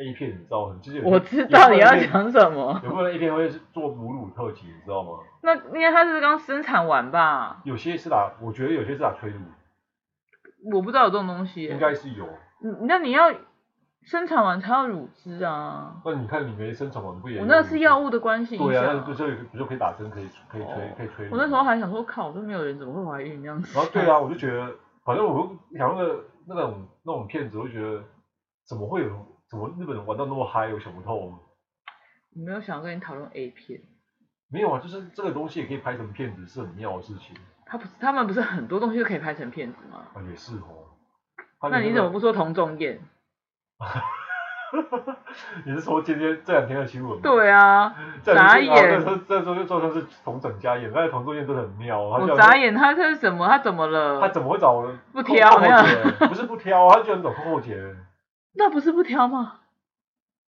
A 片，你知道吗？就是我知道你要讲什么。有没有 A 片会做母乳特辑，你知道吗？那因为他是刚生产完吧？有些是打，我觉得有些是打催乳。我不知道有这种东西。应该是有。嗯，那你要。生产完才要乳汁啊！那你看你没生产完不也？我那是药物的关系。对啊，不就不就可以打针，可以可以催，可以催。我那时候还想说，靠，都没有人怎么会怀孕这样子？然后对啊，我就觉得，反正我想那个那种那种骗子，我就觉得怎么会有，怎么日本人玩到那么嗨，我想不透。你没有想要跟你讨论 A 片？没有啊，就是这个东西也可以拍成片子，是很妙的事情。他不是，他们不是很多东西都可以拍成片子吗？啊，也是哦。那你怎么不说同仲彦？[laughs] 你是说今天这两天的新闻吗？对啊，[laughs] 眨眼。这这时候就说他是同整家演，但是同仲彦真的很妙啊。我眨眼，他这是什么？他怎么了？他怎么会找不挑？没有，不是不挑，他居然找寇姐。那不是不挑吗？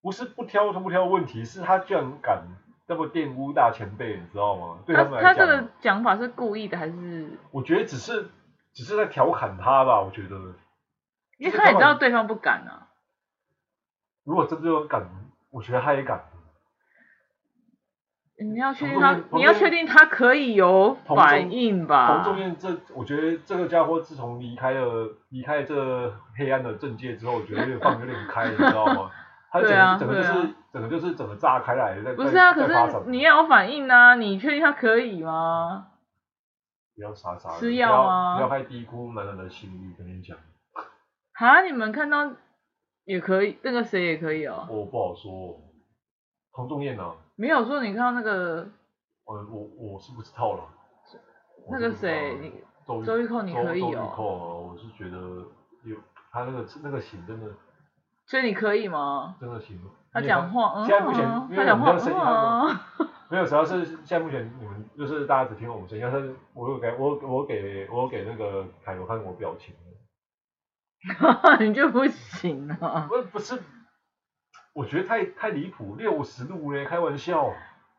不是不挑，他不挑问题是他居然敢这么玷污大前辈，你知道吗？对他们来讲，他这个讲法是故意的还是？我觉得只是只是在调侃他吧，我觉得。因为他也知道对方不敢啊。如果真的有敢，我觉得他也敢。你要确定他，你要确定他可以有反应吧？彭仲彦这，我觉得这个家伙自从离开了离开了这黑暗的政界之后，我觉得有点放有点开，你知道吗？他整个整个就是整个就是整个炸开来的。不是啊，可是你要有反应啊！你确定他可以吗？不要傻傻的吃药啊！不要太低估男人的心理，跟你讲。好，你们看到。也可以，那个谁也可以哦。我不好说，彭仲彦呢？没有说，你看到那个。我我我是不知道了。那个谁，你周玉蔻你可以哦。周玉蔻，我是觉得有他那个那个型真的。所以你可以吗？真的行。他讲话，现在目前他讲话，[laughs] 没有，主要是现在目前你们就是大家只听我们声音，但是我有给我我给我给那个凯罗看我表情。[laughs] 你就不行啊？不不是，我觉得太太离谱，六十度嘞，开玩笑。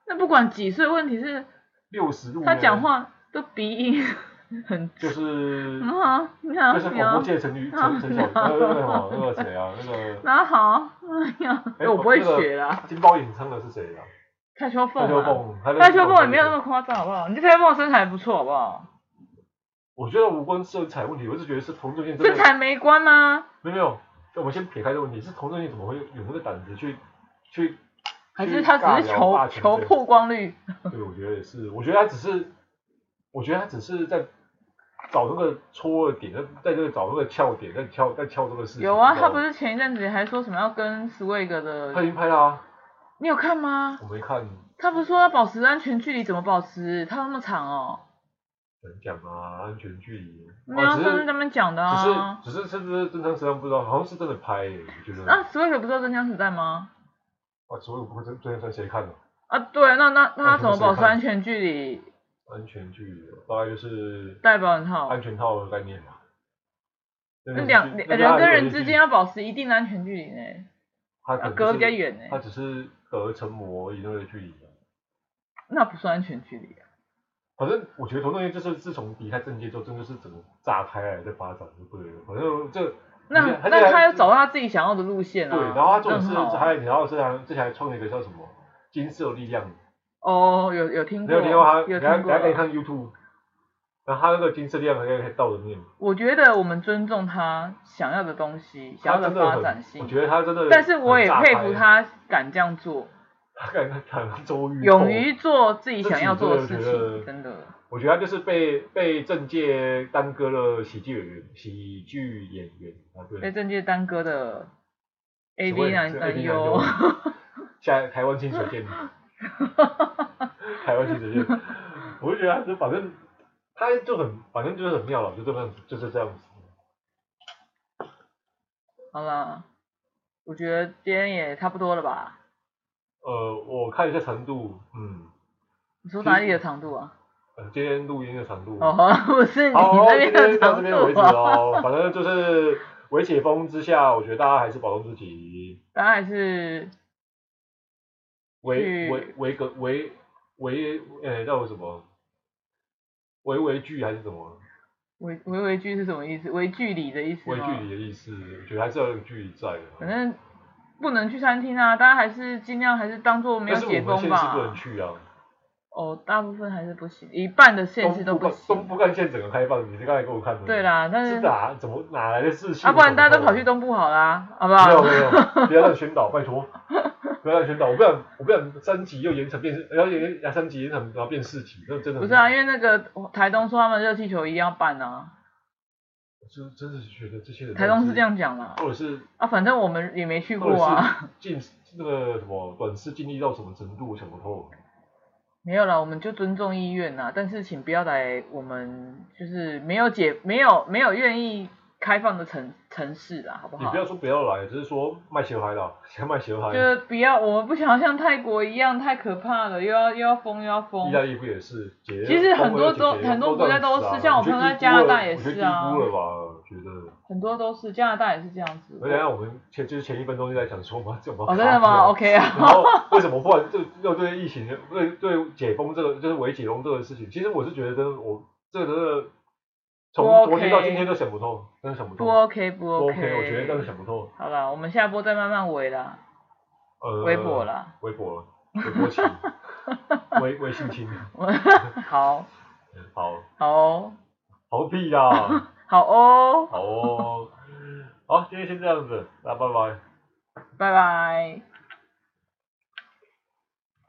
那不管几岁，问题是六十度。他讲话都鼻音 [laughs] 很。就是。很好，你好。就是广播界陈陈陈小雨，那个那个谁啊？那个。[laughs] 那好，哎呀，哎我不会学啦。金包银称的是谁啊？蔡秋凤。蔡秋凤。蔡秋凤也没有那么夸张，好不好？你蔡秋凤身材不错，好不好？我觉得无关身材问题，我是觉得是童仲彦身材没关吗？没有没有，那我们先撇开这个问题，是同性恋怎么会有那个胆子去去？还是他只是求求曝光率？对，我觉得也是，我觉得他只是，我觉得他只是在找那个戳的点，在在这个找那个翘点，在翘在翘这个事情。有啊，他不是前一阵子还说什么要跟 Swag 的？他已经拍了啊。你有看吗？我没看。他不是说要保持安全距离，怎么保持？他那么长哦。讲啊，安全距离。没有，这是他们讲的啊。只是只是是不是真枪实弹不知道，好像是真的拍，我觉得。啊，Swag 不知道真枪实弹吗？啊，Swag 不会真真枪实弹谁看的？啊，对，那那那他怎么保持安全距离？安全距离大概就是戴保险套。安全套的概念嘛。那两人跟人之间要保持一定的安全距离呢。他隔得比较远呢。他只是隔层膜一定的距离。那不算安全距离啊。反正我觉得童仲彦就是自从离开政界之后，真的是整个炸开来在发展，就对了。反正这那那他要找到他自己想要的路线啊。对，然后他做的是还有然后这还这还创了一个叫什么金色力量。哦，有有听过。没有听过他？有听过。大家可以看 YouTube。然后他那个金色力量还可以可以倒着念。我觉得我们尊重他想要的东西，想要的发展性。我觉得他真的。但是我也佩服他敢这样做。[laughs] 他敢敢周瑜，勇于做自己想要做的事情，真的。我觉得他就是被被政界耽搁了喜剧演员，喜剧演员啊，对。被政界耽搁的 AV 男男优。[laughs] 现在台湾清水健。台湾清水健，我就觉得他就反正他就很反正就是很妙了，就这么样，就是这样子。好了，我觉得今天也差不多了吧。呃，我看一下长度，嗯。你说哪里的长度啊？呃，今天录音的长度。哦，[laughs] 不是你那边的长度。好，今天到这边为止哦。反正就是微解封之下，我觉得大家还是保重自己。大家还是。维维维个维维，诶，叫什么？维维距还是什么？维维维距是什么意思？维距离的意思。维距离的意思，我觉得还是要有距离在的。反正不能去餐厅啊，大家还是尽量还是当做没有解封吧。但是我们县市不能去啊。哦，大部分还是不行，一半的县市都不行。东部干线整个开放，你是刚才给我看的。对啦，但是。是哪？怎么哪来的事情？啊，不然大家都跑去东部好啦，好不好？没有没有，不要乱宣导，拜托。不要乱宣导，我不想我不想三级又延成变，然后延延三级延成然后变四级，那真的。不是啊，因为那个台东说他们热气球一定要办啊。我真是觉得这些人。台东是这样讲嘛。或者是。啊，反正我们也没去过啊。尽 [laughs] 那个什么本事尽力到什么程度，我想不透。没有啦，我们就尊重意愿呐，但是请不要来我们就是没有解没有没有愿意开放的城城市啦，好不好？你不要说不要来，只是说卖鞋牌啦，[laughs] 先卖鞋牌。就是不要，我们不想像泰国一样太可怕了，又要又要封又要封。意大利不也是？其实很多都很多国家都是，像我朋友在加拿大也是啊。低估了吧？觉得。很多都是加拿大也是这样子。而且我们前就是前一分钟就在讲说嘛，[laughs] 怎么？哦，真的吗？OK 啊。然后为什么忽然就又对疫情对对解封这个就是微解封这个事情？其实我是觉得我这个。从昨天到今天都想不透，真的想不透。不 OK，不 OK，, 不 OK 我觉得真的想不透。好了，我们下播再慢慢围啦。呃，微博啦。微博，微博情，[laughs] 微微信情。[laughs] 好。好。好哦。好屁呀！[laughs] 好哦。好哦。好，今天先这样子，那拜拜。拜拜。